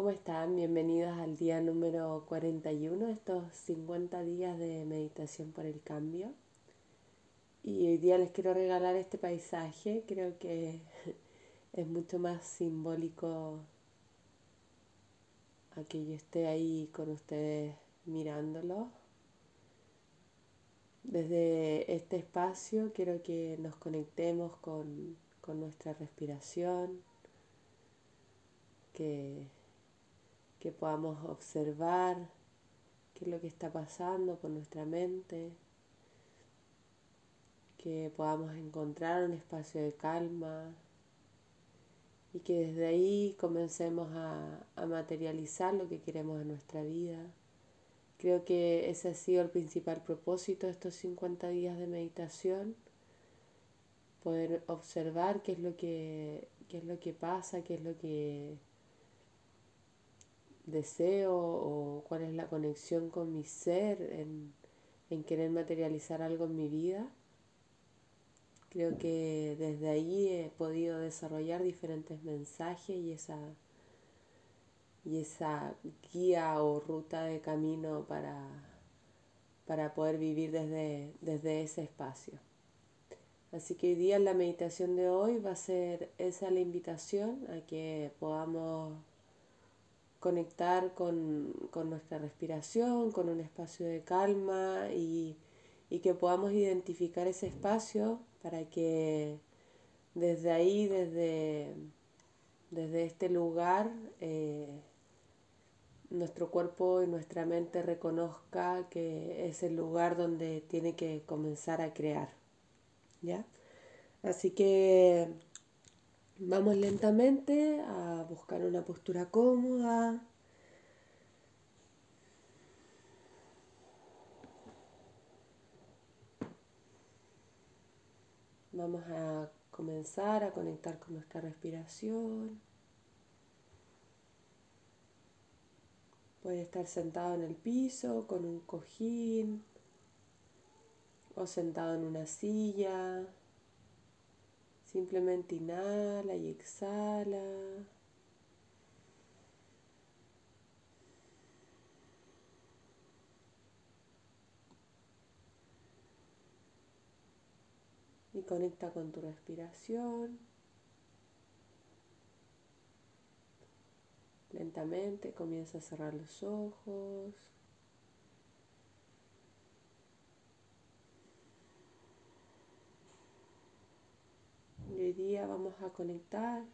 ¿Cómo están? Bienvenidos al día número 41 de estos 50 días de meditación por el cambio. Y hoy día les quiero regalar este paisaje, creo que es mucho más simbólico a que yo esté ahí con ustedes mirándolo. Desde este espacio quiero que nos conectemos con, con nuestra respiración, que, que podamos observar qué es lo que está pasando con nuestra mente, que podamos encontrar un espacio de calma y que desde ahí comencemos a, a materializar lo que queremos en nuestra vida. Creo que ese ha sido el principal propósito de estos 50 días de meditación, poder observar qué es lo que, qué es lo que pasa, qué es lo que deseo o cuál es la conexión con mi ser en, querer materializar algo en mi vida. Creo que desde ahí he podido desarrollar diferentes mensajes y esa, y esa guía o ruta de camino para, para poder vivir desde, desde ese espacio. Así que hoy día la meditación de hoy va a ser esa la invitación a que podamos conectar con, nuestra respiración, con un espacio de calma y, que podamos identificar ese espacio para que desde ahí, desde, desde este lugar, eh, nuestro cuerpo y nuestra mente reconozca que es el lugar donde tiene que comenzar a crear. ¿Ya? Así que Vamos lentamente a buscar una postura cómoda. Vamos a comenzar a conectar con nuestra respiración. Puede estar sentado en el piso con un cojín o sentado en una silla. Simplemente inhala y exhala. Y conecta con tu respiración. Lentamente comienza a cerrar los ojos. Día vamos a conectar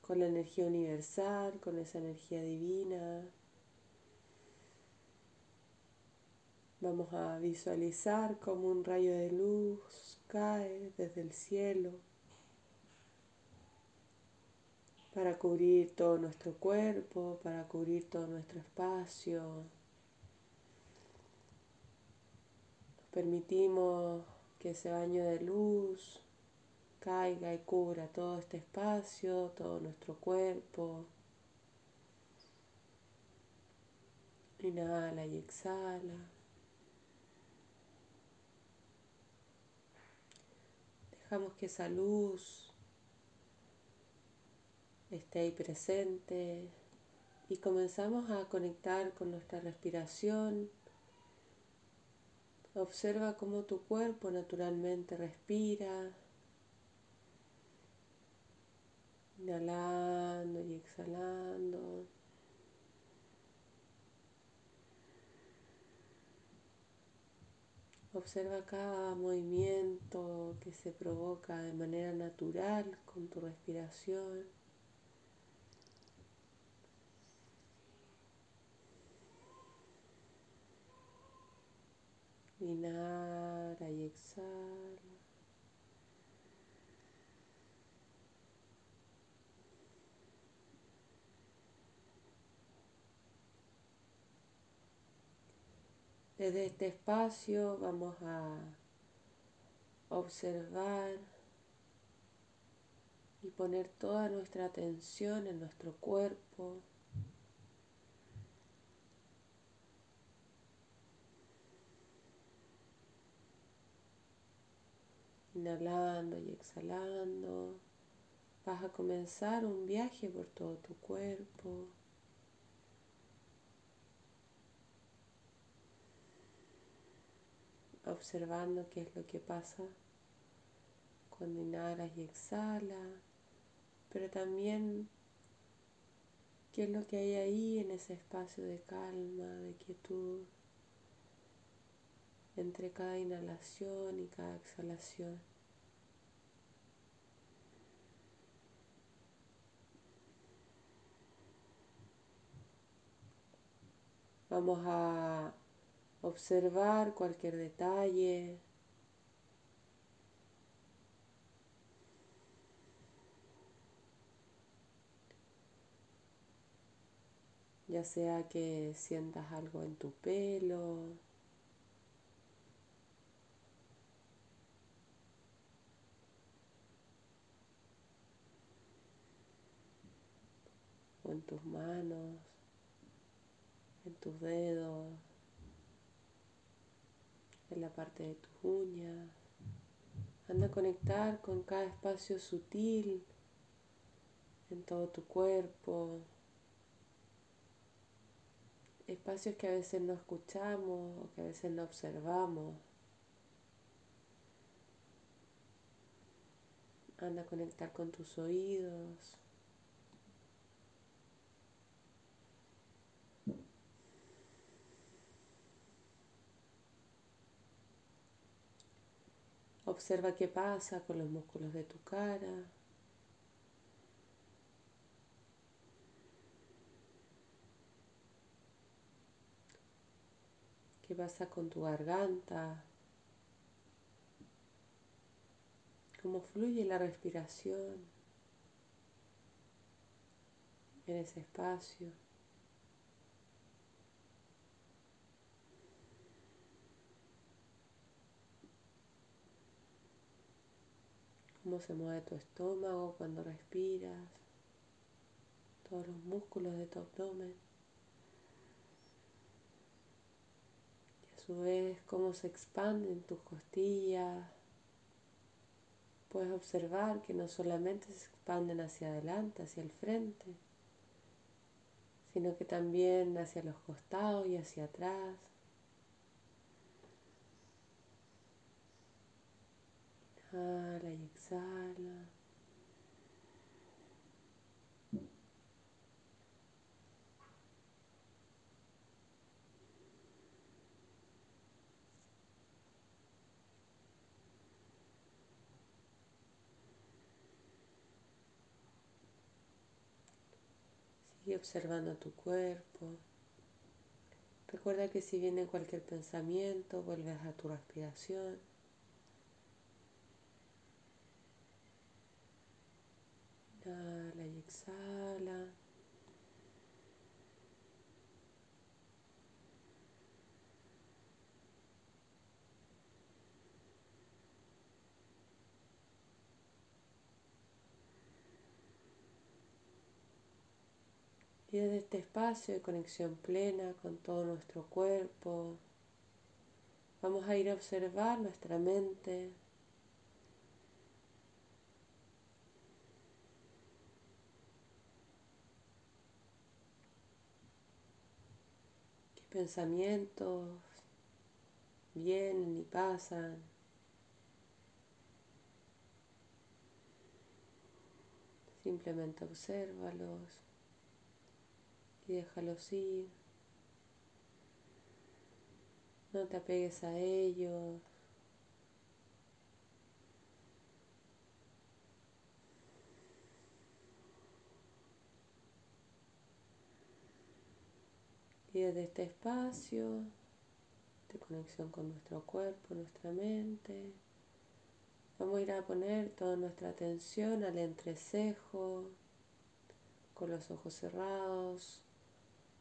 con la energía universal, con esa energía divina. Vamos a visualizar como un rayo de luz cae desde el cielo para cubrir todo nuestro cuerpo, para cubrir todo nuestro espacio. permitimos que ese baño de luz caiga y cubra todo este espacio, todo nuestro cuerpo. Inhala y exhala. Dejamos que esa luz esté ahí presente y comenzamos a conectar con nuestra respiración. Observa cómo tu cuerpo naturalmente respira. Inhalando y exhalando. Observa cada movimiento que se provoca de manera natural con tu respiración. Inhala y exhala. Desde este espacio vamos a observar y poner toda nuestra atención en nuestro cuerpo. Inhalando y exhalando, vas a comenzar un viaje por todo tu cuerpo. Observando qué es lo que pasa cuando inhalas y exhalas, pero también qué es lo que hay ahí en ese espacio de calma, de quietud, entre cada inhalación y cada exhalación. Vamos a observar cualquier detalle. ya sea que sientas algo en tu pelo, o en tus manos, en tus dedos en la parte de tus uñas. Anda a conectar con cada espacio sutil en todo tu cuerpo. Espacios que a veces no escuchamos o que a veces no observamos. Anda a conectar con tus oídos. Observa qué pasa con los músculos de tu cara. ¿Qué pasa con tu garganta? ¿Cómo fluye la respiración en ese espacio? Cómo se mueve tu estómago cuando respiras, todos los músculos de tu abdomen. Y a su vez cómo se expanden tus costillas. Puedes observar que no solamente se expanden hacia adelante, hacia el frente, sino que también hacia los costados y hacia atrás. Inhala y exhala. Sigue observando tu cuerpo. Recuerda que si viene cualquier pensamiento, vuelves a tu respiración. Inhala y exhala. Y desde este espacio de conexión plena con todo nuestro cuerpo, vamos a ir a observar nuestra mente, pensamientos vienen y pasan. Simplemente obsérvalos y déjalos ir. No te apegues a ellos. Y desde este espacio de conexión con nuestro cuerpo, nuestra mente, vamos a ir a poner toda nuestra atención al entrecejo, con los ojos cerrados,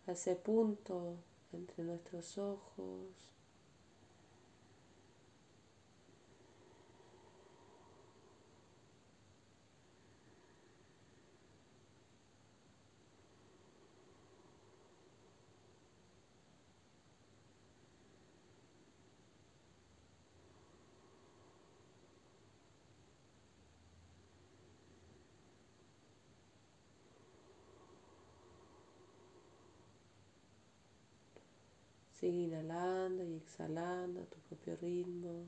a ese punto entre nuestros ojos. Sigue inhalando y exhalando a tu propio ritmo.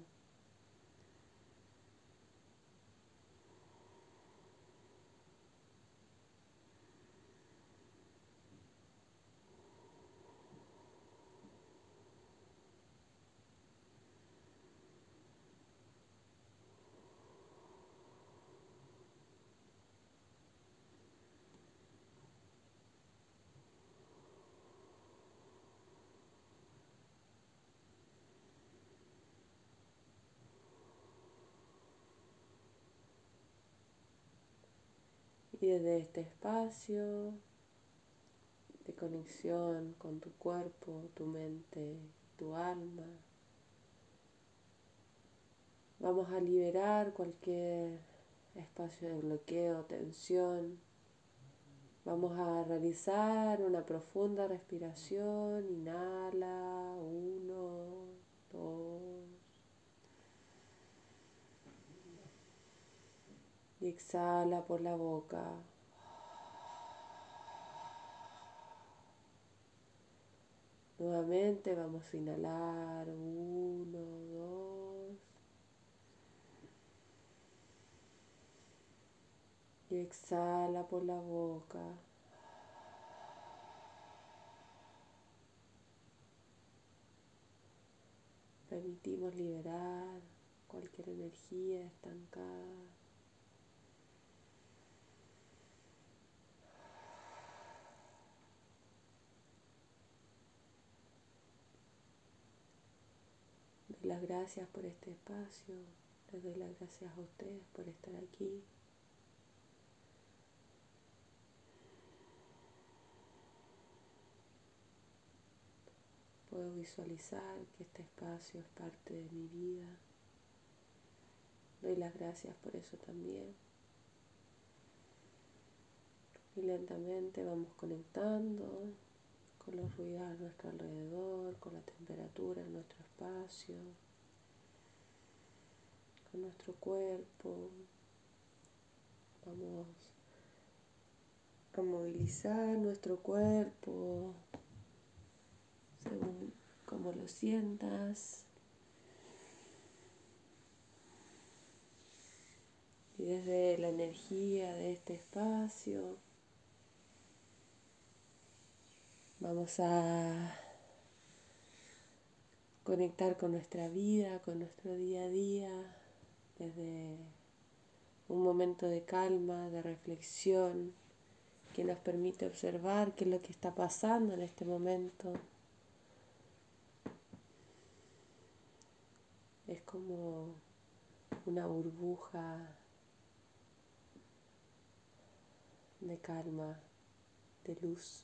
Y desde este espacio de conexión con tu cuerpo, tu mente, tu alma, vamos a liberar cualquier espacio de bloqueo, tensión. Vamos a realizar una profunda respiración. Inhala, uno, dos. Exhala por la boca. Nuevamente vamos a inhalar uno, dos. Y exhala por la boca. Permitimos liberar cualquier energía estancada. Las gracias por este espacio, les doy las gracias a ustedes por estar aquí. Puedo visualizar que este espacio es parte de mi vida. Doy las gracias por eso también. Y lentamente vamos conectando con los ruidos a nuestro alrededor, con la temperatura en nuestro espacio, con nuestro cuerpo. Vamos a movilizar nuestro cuerpo según como lo sientas. Y desde la energía de este espacio Vamos a conectar con nuestra vida, con nuestro día a día, desde un momento de calma, de reflexión, que nos permite observar qué es lo que está pasando en este momento. Es como una burbuja de calma, de luz.